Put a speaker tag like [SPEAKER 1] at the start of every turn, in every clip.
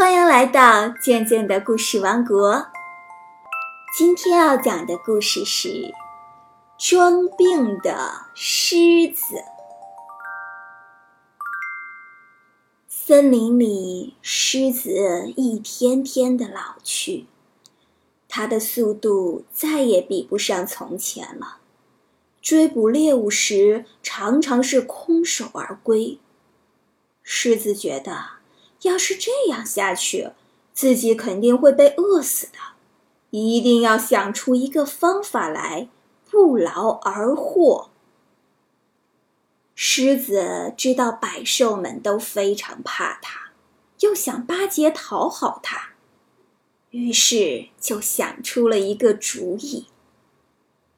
[SPEAKER 1] 欢迎来到静静的故事王国。今天要讲的故事是装病的狮子。森林里，狮子一天天的老去，它的速度再也比不上从前了。追捕猎物时，常常是空手而归。狮子觉得，要是这样下去，自己肯定会被饿死的。一定要想出一个方法来，不劳而获。狮子知道百兽们都非常怕它，又想巴结讨好它，于是就想出了一个主意。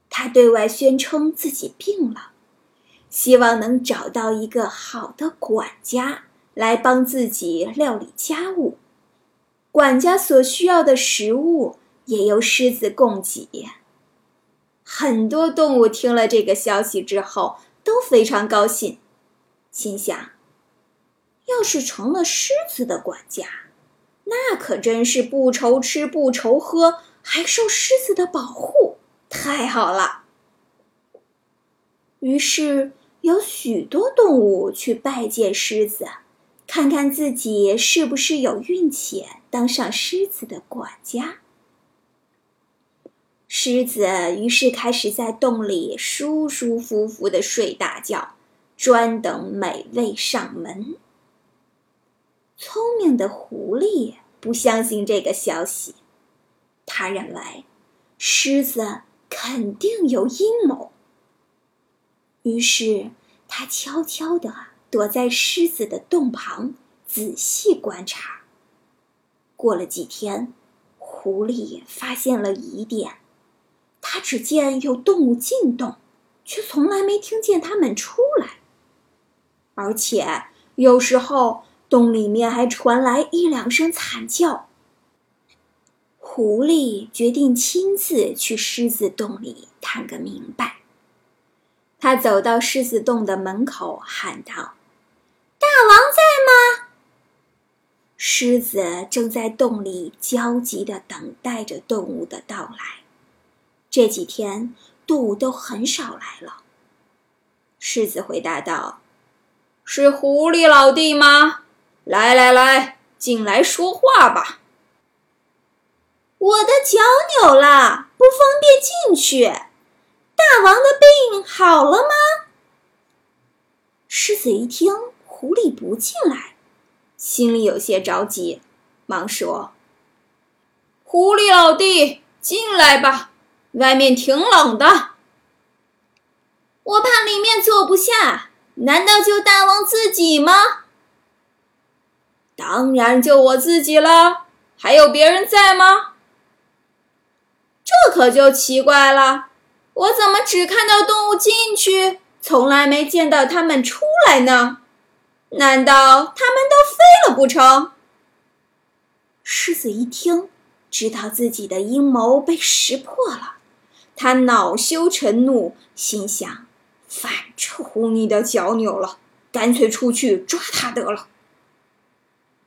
[SPEAKER 1] 他对外宣称自己病了，希望能找到一个好的管家来帮自己料理家务。管家所需要的食物也由狮子供给。很多动物听了这个消息之后都非常高兴，心想：要是成了狮子的管家，那可真是不愁吃不愁喝，还受狮子的保护。太好了！于是有许多动物去拜见狮子，看看自己是不是有运气当上狮子的管家。狮子于是开始在洞里舒舒服服的睡大觉，专等美味上门。聪明的狐狸不相信这个消息，他认为狮子。肯定有阴谋。于是他悄悄的躲在狮子的洞旁，仔细观察。过了几天，狐狸发现了疑点：他只见有动物进洞，却从来没听见它们出来。而且有时候洞里面还传来一两声惨叫。狐狸决定亲自去狮子洞里探个明白。他走到狮子洞的门口，喊道：“王在吗？”狮子正在洞里焦急地等待着动物的到来。这几天动物都很少来了。狮子回答道：“是狐狸老弟吗？来来来，进来说话吧。”我的脚扭了，不方便进去。大王的病好了吗？狮子一听狐狸不进来，心里有些着急，忙说：“狐狸老弟，进来吧，外面挺冷的。我怕里面坐不下，难道就大王自己吗？当然就我自己了，还有别人在吗？”这可就奇怪了，我怎么只看到动物进去，从来没见到它们出来呢？难道它们都飞了不成？狮子一听，知道自己的阴谋被识破了，他恼羞成怒，心想：反正狐狸的脚扭了，干脆出去抓它得了。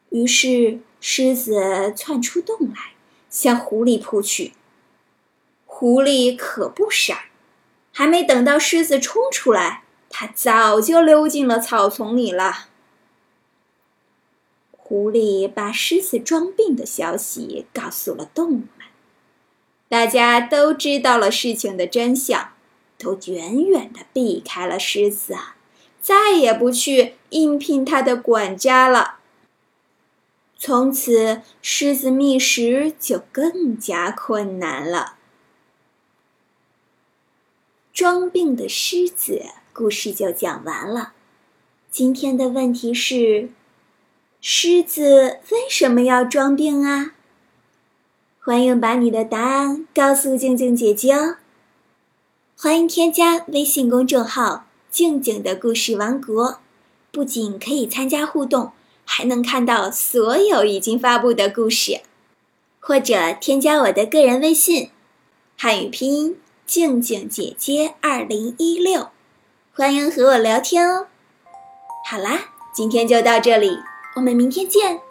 [SPEAKER 1] 于是，狮子窜出洞来，向狐狸扑去。狐狸可不傻，还没等到狮子冲出来，它早就溜进了草丛里了。狐狸把狮子装病的消息告诉了动物们，大家都知道了事情的真相，都远远的避开了狮子，再也不去应聘他的管家了。从此，狮子觅食就更加困难了。装病的狮子故事就讲完了。今天的问题是：狮子为什么要装病啊？欢迎把你的答案告诉静静姐姐哦。欢迎添加微信公众号“静静的故事王国”，不仅可以参加互动，还能看到所有已经发布的故事。或者添加我的个人微信，汉语拼音。静静姐姐二零一六，欢迎和我聊天哦。好啦，今天就到这里，我们明天见。